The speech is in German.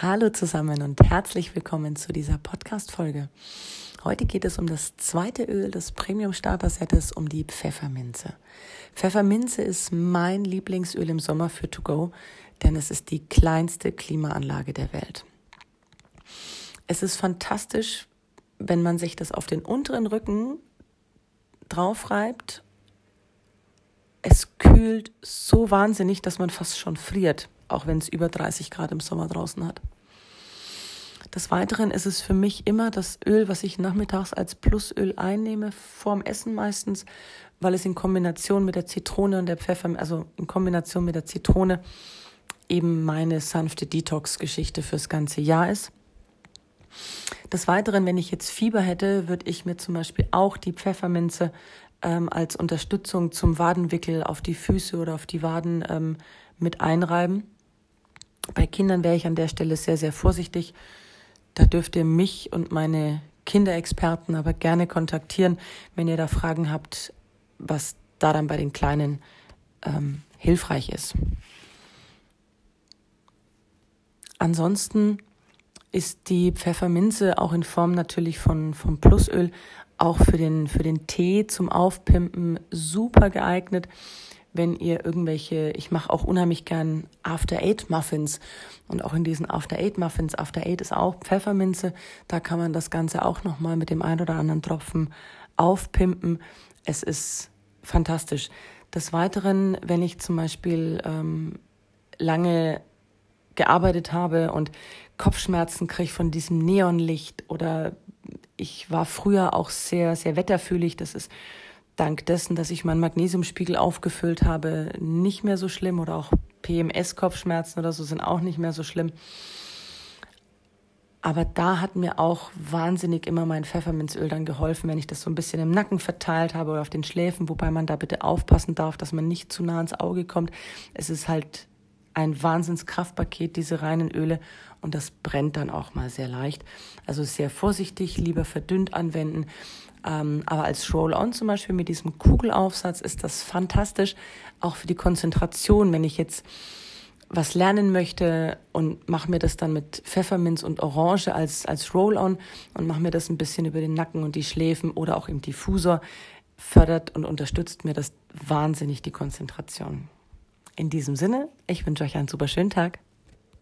Hallo zusammen und herzlich willkommen zu dieser Podcast-Folge. Heute geht es um das zweite Öl des Premium Starter Sets, um die Pfefferminze. Pfefferminze ist mein Lieblingsöl im Sommer für To Go, denn es ist die kleinste Klimaanlage der Welt. Es ist fantastisch, wenn man sich das auf den unteren Rücken draufreibt. Es kühlt so wahnsinnig, dass man fast schon friert auch wenn es über 30 Grad im Sommer draußen hat. Des Weiteren ist es für mich immer das Öl, was ich nachmittags als Plusöl einnehme, vorm Essen meistens, weil es in Kombination mit der Zitrone und der Pfeffer, also in Kombination mit der Zitrone, eben meine sanfte Detox-Geschichte fürs ganze Jahr ist. Des Weiteren, wenn ich jetzt Fieber hätte, würde ich mir zum Beispiel auch die Pfefferminze ähm, als Unterstützung zum Wadenwickel auf die Füße oder auf die Waden ähm, mit einreiben. Bei Kindern wäre ich an der Stelle sehr, sehr vorsichtig. Da dürft ihr mich und meine Kinderexperten aber gerne kontaktieren, wenn ihr da Fragen habt, was da dann bei den Kleinen ähm, hilfreich ist. Ansonsten ist die Pfefferminze auch in Form natürlich von, von Plusöl auch für den, für den Tee zum Aufpimpen super geeignet wenn ihr irgendwelche, ich mache auch unheimlich gern After Eight Muffins und auch in diesen After Eight Muffins, After Eight ist auch Pfefferminze, da kann man das Ganze auch nochmal mit dem ein oder anderen Tropfen aufpimpen. Es ist fantastisch. Des Weiteren, wenn ich zum Beispiel ähm, lange gearbeitet habe und Kopfschmerzen kriege von diesem Neonlicht oder ich war früher auch sehr, sehr wetterfühlig, das ist dank dessen, dass ich meinen Magnesiumspiegel aufgefüllt habe, nicht mehr so schlimm oder auch PMS-Kopfschmerzen oder so sind auch nicht mehr so schlimm. Aber da hat mir auch wahnsinnig immer mein Pfefferminzöl dann geholfen, wenn ich das so ein bisschen im Nacken verteilt habe oder auf den Schläfen, wobei man da bitte aufpassen darf, dass man nicht zu nah ins Auge kommt. Es ist halt ein Wahnsinnskraftpaket, diese reinen Öle, und das brennt dann auch mal sehr leicht. Also sehr vorsichtig, lieber verdünnt anwenden. Ähm, aber als Roll-On zum Beispiel mit diesem Kugelaufsatz ist das fantastisch, auch für die Konzentration, wenn ich jetzt was lernen möchte und mache mir das dann mit Pfefferminz und Orange als, als Roll-On und mache mir das ein bisschen über den Nacken und die Schläfen oder auch im Diffusor, fördert und unterstützt mir das wahnsinnig die Konzentration. In diesem Sinne, ich wünsche euch einen super schönen Tag.